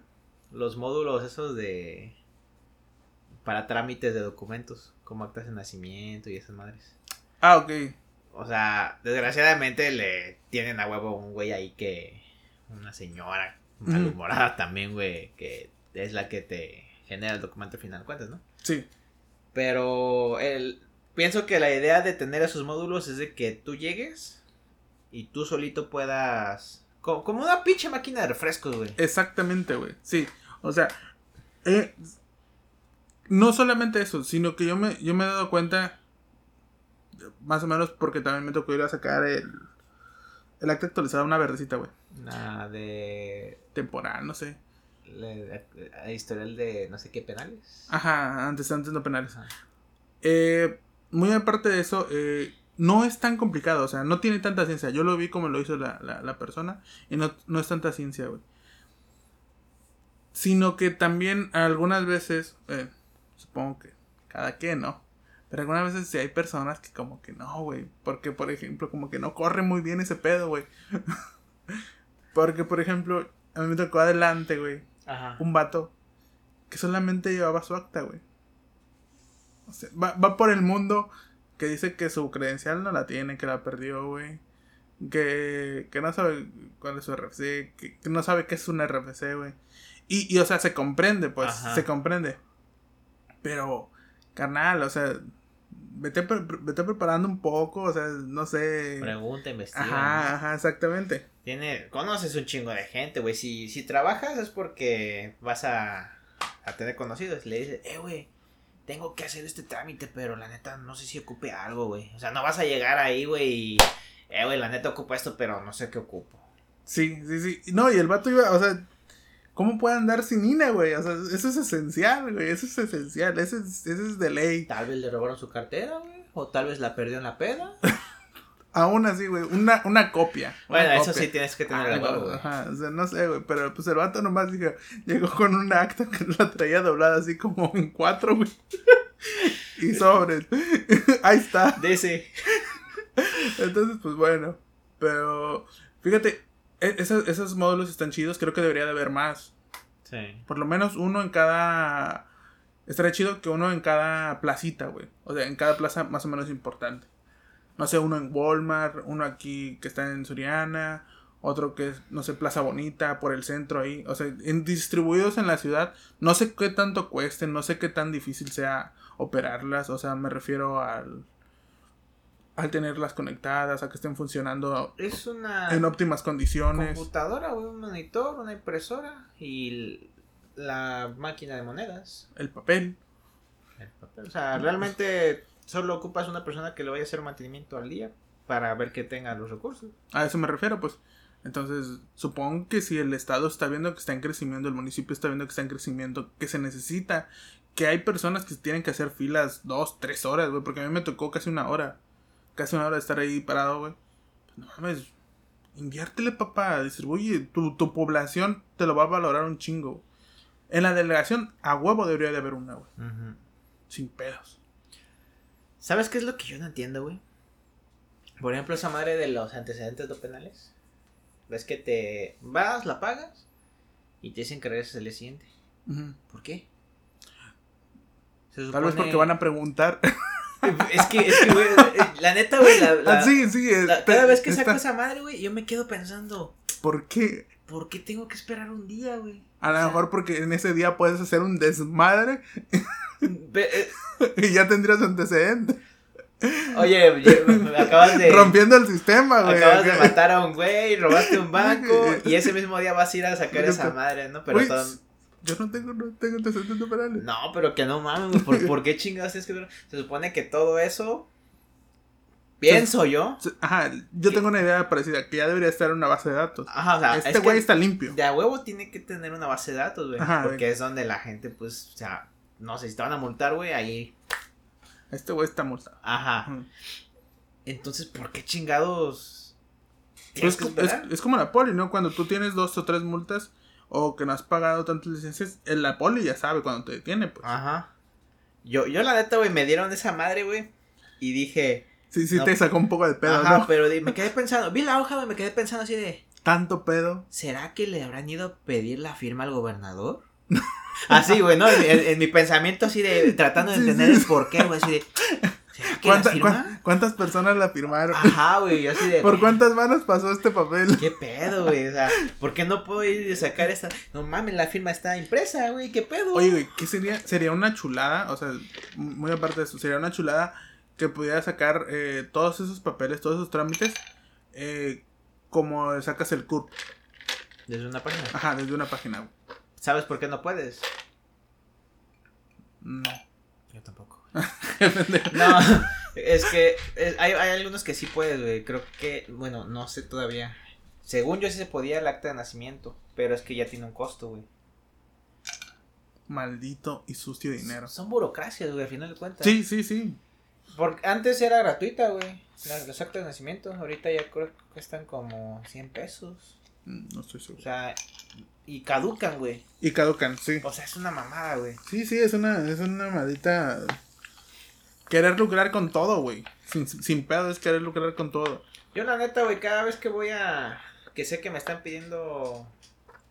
Los módulos esos de... Para trámites de documentos, como actas de nacimiento y esas madres.
Ah, ok.
O sea, desgraciadamente le tienen a huevo un güey ahí que... Una señora malhumorada también, güey, que es la que te genera el documento final, cuentas, ¿no? Sí. Pero el, pienso que la idea de tener esos módulos es de que tú llegues y tú solito puedas. Como, una pinche máquina de refrescos, güey.
Exactamente, güey. Sí. O sea, eh, no solamente eso, sino que yo me, yo me he dado cuenta, más o menos porque también me tocó ir a sacar el, el acta actualizada, una verdecita, güey.
Nada de...
Temporal, no sé.
El historial de no sé qué penales.
Ajá, antes, antes no penales. Eh, muy aparte de eso, eh, no es tan complicado, o sea, no tiene tanta ciencia. Yo lo vi como lo hizo la, la, la persona y no, no es tanta ciencia, güey. Sino que también algunas veces, eh, supongo que cada quien, ¿no? Pero algunas veces sí hay personas que como que no, güey. Porque, por ejemplo, como que no corre muy bien ese pedo, güey. porque, por ejemplo, a mí me tocó adelante, güey.
Ajá.
Un vato que solamente llevaba su acta, güey. O sea, va, va por el mundo que dice que su credencial no la tiene, que la perdió, güey. Que, que no sabe cuál es su RFC, que, que no sabe qué es un RFC, güey. Y, y, o sea, se comprende, pues,
Ajá.
se comprende. Pero, carnal, o sea, vete, pre- vete preparando un poco, o sea, no sé.
Pregunta, investiga.
Ajá, ajá, exactamente.
Tiene, conoces un chingo de gente, güey. Si, si trabajas es porque vas a, a tener conocidos. Le dices, eh, güey, tengo que hacer este trámite, pero la neta no sé si ocupe algo, güey. O sea, no vas a llegar ahí, güey, y, eh, güey, la neta ocupa esto, pero no sé qué ocupo.
Sí, sí, sí. No, y el vato iba, o sea, ¿cómo puede andar sin INE, güey? O sea, eso es esencial, güey. Eso es esencial. Eso es, eso es de ley.
Tal vez le robaron su cartera, güey. O tal vez la perdió en la peda.
Aún así, güey. Una, una copia. una
Bueno, eso
copia.
sí tienes que tener
Algo,
algo, güey.
Ajá, o sea, no sé, güey. Pero pues el vato nomás dijo, llegó con una acta que la traía doblada así como en cuatro, güey. y sobres. Ahí está.
Dice.
Entonces, pues bueno. Pero, fíjate, esos, esos módulos están chidos. Creo que debería de haber más.
Sí.
Por lo menos uno en cada. Estaría chido que uno en cada placita, güey. O sea, en cada plaza más o menos importante. No sé, uno en Walmart, uno aquí que está en Suriana, otro que es, no sé, Plaza Bonita, por el centro ahí. O sea, en, distribuidos en la ciudad. No sé qué tanto cuesten, no sé qué tan difícil sea operarlas. O sea, me refiero al. Al tenerlas conectadas, a que estén funcionando
Es una
en óptimas condiciones.
computadora, un monitor, una impresora y la máquina de monedas.
El papel.
El papel. O sea, realmente solo ocupas una persona que le vaya a hacer mantenimiento al día para ver que tenga los recursos.
A eso me refiero, pues. Entonces, supongo que si el Estado está viendo que está en crecimiento, el municipio está viendo que está en crecimiento, que se necesita, que hay personas que tienen que hacer filas dos, tres horas, güey, porque a mí me tocó casi una hora. Casi una hora de estar ahí parado, güey. No mames, inviértele, papá, distribuye. Tu, tu población te lo va a valorar un chingo. En la delegación, a huevo debería de haber una, güey. Sin pedos.
¿Sabes qué es lo que yo no entiendo, güey? Por ejemplo, esa madre de los antecedentes no penales. Ves que te vas, la pagas y te dicen que regreses el día siguiente. ¿Por qué? Se
Tal vez porque van a preguntar.
Es que, es que, güey, la neta, güey, la, la-
Ah, sí, sí.
la-
está-
cada vez que saco
está-
esa madre, güey, yo me quedo pensando,
¿Por qué?
¿por qué tengo que esperar un día, güey?
A lo
sea,
mejor porque en ese día puedes hacer un desmadre
eh,
y ya tendrías antecedentes.
Oye, ye- me acabas de...
Rompiendo el sistema, güey.
Acabas de matar a un güey, robaste un banco y ese mismo día vas a ir a sacar esa madre, ¿no? Pero
Uy,
todo-
Yo no tengo, no tengo antecedentes penales.
No, pero que no mames, ¿por, por qué chingados tienes que ver? Se supone que todo eso, pienso yo,
Ajá, yo tengo una idea parecida, que ya debería estar en una base de datos.
ajá, o sea,
este
es
güey está limpio.
de a huevo tiene que tener una base de datos, güey, porque es donde la gente, pues, o sea, no sé, si te van a multar, güey, ahí,
Este güey está multado.
ajá, entonces, ¿por qué chingados
Pues es como la poli, ¿no? Cuando tú tienes dos o tres multas o que no has pagado tantas licencias, el- la poli ya sabe cuando te detiene, pues.
Ajá, yo, yo la neta, güey, me dieron esa madre, güey, y dije...
Sí, sí
No.
te sacó un poco de pedo,
Ajá,
¿no?
pero me quedé pensando, vi la hoja, güey, me quedé pensando así de,
Tanto pedo.
¿será que le habrán ido a pedir la firma al gobernador? Así, güey, ¿no? En, en- en mi pensamiento así de, tratando de
Sí,
entender
sí.
el porqué, güey, así de, ¿será que la
¿Cuántas personas la firmaron?
Ajá, güey, yo así de,
¿Por cuántas manos pasó este papel?
¿qué pedo, güey? O sea, ¿por qué no puedo ir y sacar esta? No mames, la firma está impresa, güey, ¿qué pedo?
Oye, güey, ¿qué sería? Sería una chulada, o sea, muy aparte de eso, sería una chulada que pudiera sacar eh, todos esos papeles, todos esos trámites, eh, como sacas el CURP.
Desde una página.
Ajá, desde una página.
¿Sabes por qué no puedes?
No.
Yo tampoco. No, es que es- hay, hay algunos que sí puedes, güey. Creo que, bueno, no sé todavía. Según yo sí se podía el acta de nacimiento, pero es que ya tiene un costo, güey.
maldito y sucio dinero.
Son burocracias, güey, al final de cuentas.
Sí, sí, sí.
Porque antes era gratuita, güey. Los actos de nacimiento. Ahorita ya creo que cuestan como 100 pesos.
Mm, No estoy
O
seguro.
sea, y caducan, güey.
Y caducan, sí.
O sea, es una mamada, güey.
Sí, sí, es una, es una maldita. Querer lucrar con todo, güey. Sin, sin pedo es querer lucrar con todo.
Yo la neta, güey, cada vez que voy a... Que sé que me están pidiendo...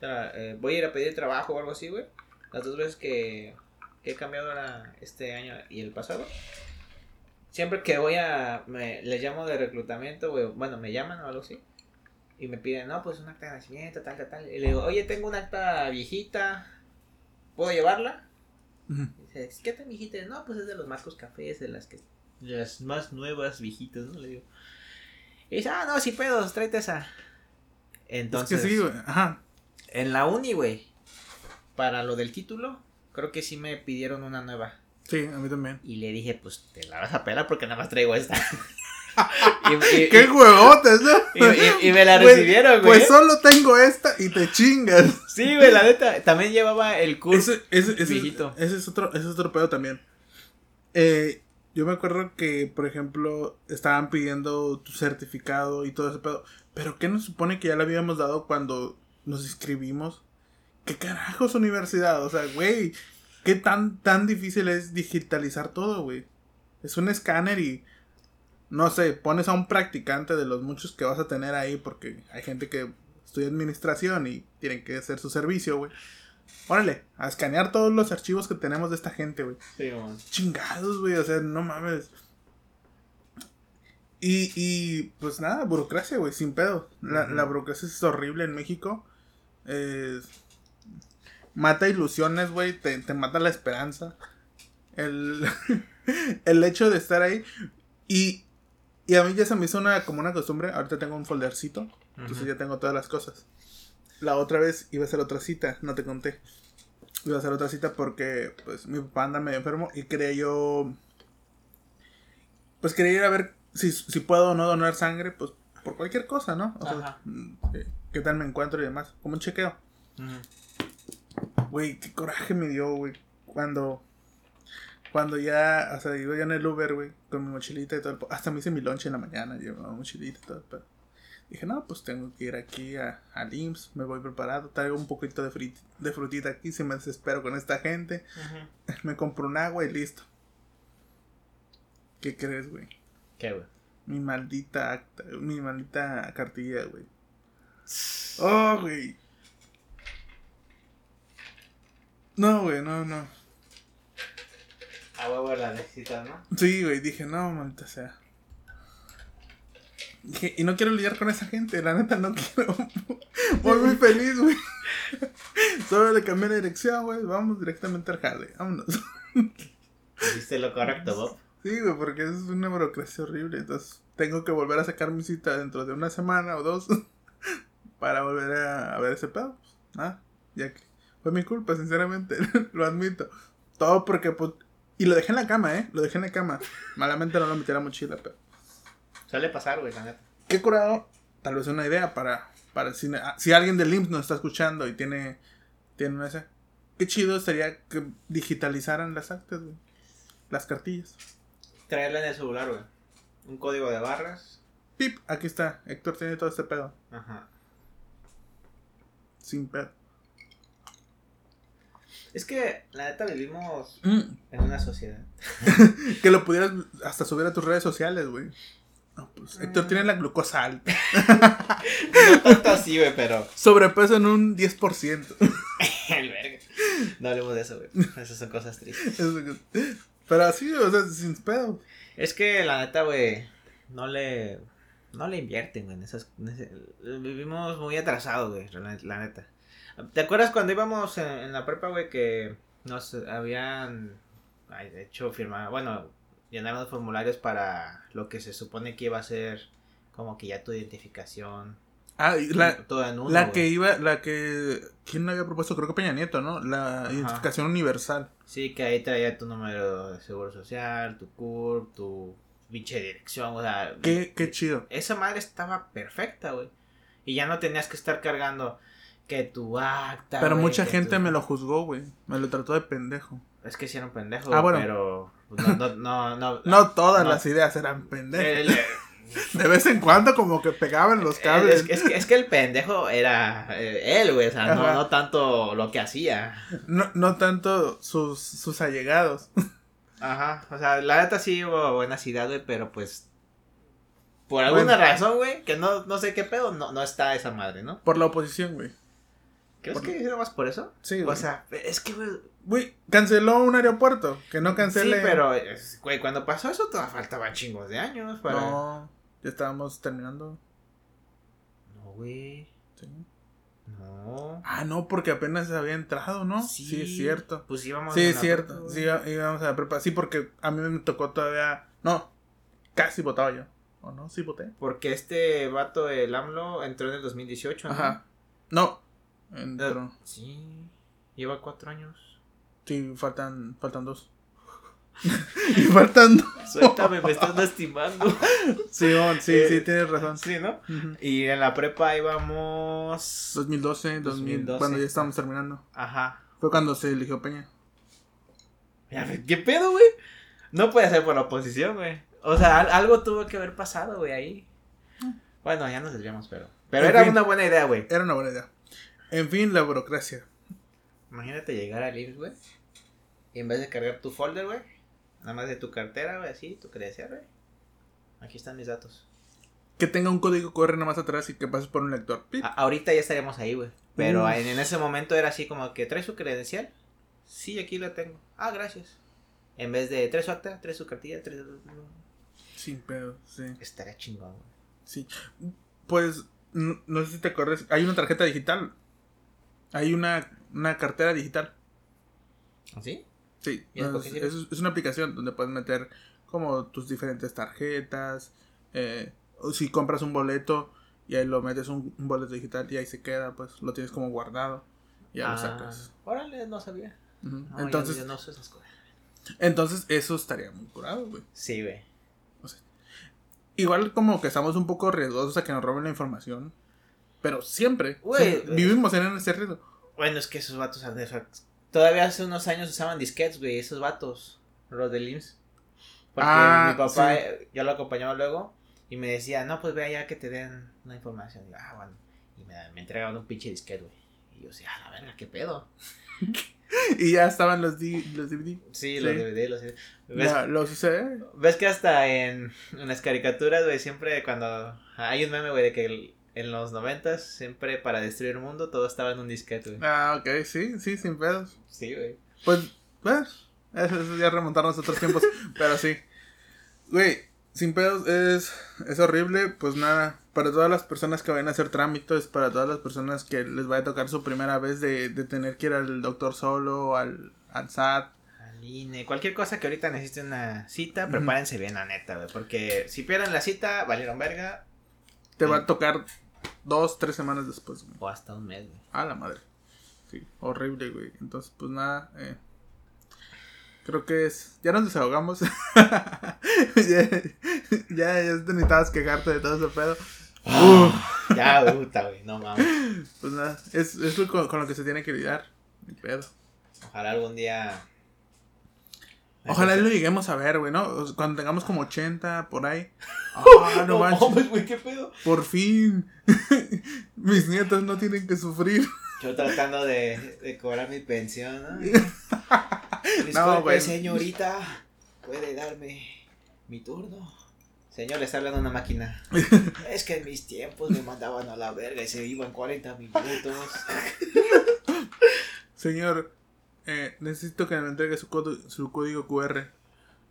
eh, voy a ir a pedir trabajo o algo así, güey. Las dos veces que, he cambiado ahora este año y el pasado. Siempre que voy a... Me, les llamo de reclutamiento, güey. Bueno, me llaman o algo así. Y me piden, no, pues un acta de nacimiento, tal, tal, tal. Y le digo, oye, tengo una acta viejita. ¿Puedo llevarla? Dice, ¿qué tan viejita? No, pues es de los Marcos Cafés, de las que... Las más nuevas viejitas, ¿no? Le digo. Y dice, ah, no, sí puedo, tráete esa. Entonces,
es que sí, güey. Ajá.
en la uni, güey, para lo del título, creo que sí me pidieron una nueva.
Sí, a mí también.
Y le dije, pues te la vas a pelar porque nada más traigo esta. y, y-
¡Qué huevotes, no!
y- me la recibieron, güey.
Pues solo tengo esta y te chingas.
Sí, güey, la neta. También llevaba el curso.
Ese, ese, ese,
viejito.
ese es otro, ese es otro pedo también. Eh, yo me acuerdo que, por ejemplo, estaban pidiendo tu certificado y todo ese pedo. Pero ¿qué nos supone que ya le habíamos dado cuando nos inscribimos? ¿Qué carajos universidad? O sea, güey, ¿qué tan, tan difícil es digitalizar todo, güey? Es un escáner y, no sé, pones a un practicante de los muchos que vas a tener ahí porque hay gente que estudia administración y tienen que hacer su servicio, güey. Órale, a escanear todos los archivos que tenemos de esta gente, güey.
Sí.
Chingados, güey, o sea, no mames. Y, y pues nada, burocracia, güey, sin pedo. La, la burocracia es horrible en México. Eh, mata ilusiones, güey, te, te mata la esperanza. El, el hecho de estar ahí. Y, y a mí ya se me hizo una, como una costumbre. Ahorita tengo un foldercito. Entonces ya tengo todas las cosas. La otra vez iba a hacer otra cita, no te conté. Iba a hacer otra cita porque pues mi papá anda medio enfermo y quería yo... Pues quería ir a ver si, si puedo o no donar sangre, pues por cualquier cosa, ¿no? O sea,
Ajá.
mm, eh, qué tal me encuentro y demás. Como un chequeo. Güey, qué coraje me dio, güey. Cuando... Cuando ya, o sea, iba yo en el Uber, güey, con mi mochilita y todo. el po- Hasta me hice mi lunch en la mañana, llevaba mochilita y todo. el pedo. Dije, no, pues tengo que ir aquí a, al IMSS, me voy preparado, traigo un poquito de, frit- de frutita aquí, si me desespero con esta gente, me compro un agua y listo. ¿Qué crees, güey?
¿Qué, güey?
Mi maldita acta, mi maldita cartilla, güey. Oh, güey. No, güey, no, no.
A huevo la necesitas, ¿no?
Sí, güey, dije, no, maldita sea. Dije, y no quiero lidiar con esa gente, la neta no quiero. Voy muy feliz, güey. Solo le cambié la dirección, güey. Vamos directamente al jale, vámonos.
Hiciste lo correcto, Bob.
Sí, güey, porque es una burocracia horrible. Entonces, tengo que volver a sacar mi cita dentro de una semana o dos para volver a, ver ese pedo. Nada, ya que fue mi culpa, sinceramente, lo admito. Todo porque, pues, y lo dejé en la cama, ¿eh? Lo dejé en la cama. Malamente no lo metí a la mochila, pero.
Suele pasar, güey, la neta.
Qué curado, tal vez una idea para, para si, si alguien del IMSS nos está escuchando y tiene, tiene una esa. Qué chido sería que digitalizaran las actas, güey. Las cartillas.
Traerla en el celular, güey. Un código de barras.
Pip, aquí está. Héctor tiene todo este pedo.
Ajá.
Sin pedo.
Es que, la neta, vivimos
Mm.
en una sociedad.
Que lo pudieras hasta subir a tus redes sociales, güey. No, pues Héctor tiene la glucosa alta.
No tanto así, güey, pero.
Sobrepeso en un 10%.
El verga. No hablemos de eso, güey. Esas son cosas tristes.
Pero así, o sea, sin pedo.
Es que la neta, güey, no le. No le invierten, güey, en esas. en ese- vivimos muy atrasados, güey, la, la neta. ¿Te acuerdas cuando íbamos en, en la prepa, güey, que nos habían. Ay, de hecho, firmado. Bueno, llenaron formularios para lo que se supone que iba a ser como que ya tu identificación.
Ah, la,
todo en uno.
la que iba, la que. ¿Quién la había propuesto? Creo que Peña Nieto, ¿no? La
Ajá.
identificación universal.
Sí, que ahí traía tu número de seguro social, tu CURP, tu pinche dirección, o sea.
Qué, qué chido.
esa madre estaba perfecta, güey. Y ya no tenías que estar cargando Que tu acta.
Pero mucha gente
tu-
me lo juzgó, güey. Me lo trató de pendejo.
Es que sí era un pendejo,
Ah, bueno.
pero pues, no, no, no, no.
No todas las ideas eran pendejos.
El-
De vez en cuando como que pegaban los cables.
es, es que, es que el pendejo era eh, él, güey, o sea, no, no tanto lo que hacía.
No, no tanto sus, sus allegados.
Ajá, o sea, la neta sí hubo buenas ideas, güey, pero pues por alguna
Bueno.
razón, güey, que no, no sé qué pedo, no, no está esa madre, ¿no?
Por la oposición, güey.
¿Crees
Por-
que hicieron más por eso?
Sí,
O
güey.
sea, es que, güey,
Güey, canceló un aeropuerto. Que no cancele.
sí, pero, es- güey, cuando pasó eso todavía faltaban chingos de años para...
No, ya estábamos terminando.
No, güey,
Sí.
no.
Ah, no, porque apenas había entrado, ¿no? Sí, es cierto.
Pues íbamos
Sí,
en
es
la
cierto.
prepa,
Sí, íbamos a la prepa. Sí, porque a mí me tocó todavía. No, casi votaba yo. ¿O no? Sí, voté.
Porque este vato, el AMLO, entró en el 2018, ¿no?
Ajá. No.
Eh,
Entró.
Sí, lleva cuatro años.
Sí, faltan, faltan dos. y faltan dos.
Suéltame, me estás lastimando.
Sí, oh, sí,
Eh,
sí, tienes razón.
Sí, ¿no?
Ujú.
Y en la prepa íbamos.
2012, 2000,
2012.
cuando ya estábamos terminando.
Ajá.
Fue cuando se eligió Peña.
¿Qué pedo, güey? No puede ser por la oposición, güey. O sea, al- algo tuvo que haber pasado, güey, ahí. Bueno, ya nos desviamos, pero. Pero
En
era
fin.
una buena idea, güey.
Era una buena idea. En fin, la burocracia.
Imagínate llegar al IMSS, güey. Y en vez de cargar tu folder, güey. Nada más de tu cartera, güey, así, tu credencial, güey. Aquí están mis datos.
Que tenga un código QR nada más atrás y que pases por un lector.
A- ahorita ya estaríamos ahí, güey. Pero
Uf.
en, en ese momento era así como que trae su credencial. Sí, aquí la tengo. Ah, gracias. En vez de trae su acta, trae su cartilla, trae su...
Sin pedo, sí.
Estaría chingón, güey.
Sí. Pues, no, no sé si te acuerdas. Hay una tarjeta digital. Hay una, una cartera digital.
¿Así?
Sí.
¿Y eso por
es, una aplicación donde puedes meter como tus diferentes tarjetas. eh, o si compras un boleto y ahí lo metes un, un boleto digital y ahí se queda, pues lo tienes como guardado. Y ya lo sacas.
Ah, Órale, no sabía. No,
entonces,
yo no sé esas cosas.
entonces, eso estaría muy curado, güey.
Sí, güey.
Igual como que estamos un poco riesgosos a que nos roben la información. Pero siempre.
Güey,
siempre vivimos en ese riesgo.
Bueno, es que esos vatos de- Todavía hace unos años usaban disquetes, güey, esos vatos. Los del IMSS. Porque
Ah,
mi papá,
sí.
eh, yo lo acompañaba luego. Y me decía, no, pues ve allá que te den una información. Y yo, ah, bueno. Y me, me entregaban un pinche disquete, güey. Y yo decía, ah, la verga, qué pedo.
Y ya estaban los, D- los DVD.
Sí,
Sí.
los DVD, los DVD. ¿Ves,
los usé.
ves que hasta en, en las caricaturas, güey, siempre cuando... Hay un meme, güey, de que el- en los noventas, siempre para destruir el mundo, todo estaba en un disquete, güey.
Ah, ok, sí, sí, sin pedos.
Sí, güey.
Pues, pues, eso, eso ya remontarnos a otros tiempos. pero sí. Güey, sin pedos es, es horrible. Pues nada, para todas las personas que vayan a hacer trámites, para todas las personas que les vaya a tocar su primera vez de, de tener que ir al doctor solo al, al SAT.
Al INE, cualquier cosa que ahorita necesite una cita, prepárense bien, la neta, güey. Porque si pierden la cita, valieron verga.
Te va a tocar dos, tres semanas después, güey.
O hasta un mes, güey.
A la madre. Sí, horrible, güey. Entonces, pues nada, eh, creo que es. Ya nos desahogamos. ya, ya, ya necesitabas quejarte de todo ese pedo. Uf,
Ya, puta, güey, no mames.
pues nada, es, es con, con lo que se tiene que lidiar. Ni pedo.
Ojalá algún día.
Ojalá lo lleguemos a ver, güey, ¿no? Cuando tengamos como 80 por ahí. Ah, no
No
manches.
mames, güey, qué pedo.
Por fin. Mis nietos no tienen que sufrir.
Yo tratando de, de cobrar mi pensión, ¿no?
No, güey.
señorita, ¿puede darme mi turno? Señor, le está hablando una máquina. es que en mis tiempos me mandaban a la verga y se iban 40 minutos.
Señor, eh, necesito que me entregue su, su código QR.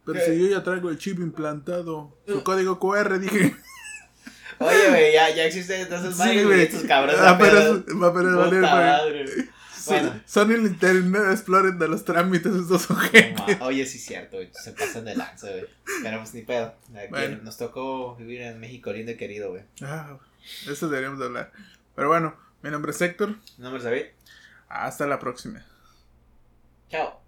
Pero
¿Qué?
si yo ya traigo el chip implantado. Su código QR, dije.
Oye, güey, ya, ya existen entonces madres, güey, estos cabrones.
Va a
apenas-
apenas- valer, güey. Sí,
Bueno.
Son el Internet Explorer de los trámites estos
No,
sujetos.
ma- Oye, sí es cierto, güey, se pasan de lanza, güey. Pero pues ni pedo. Aquí
Bueno.
Nos tocó vivir en México lindo y querido, güey.
Ah, eso deberíamos de hablar. Pero bueno, mi nombre es Héctor.
¿No me lo sabía?
Hasta la próxima.
Count.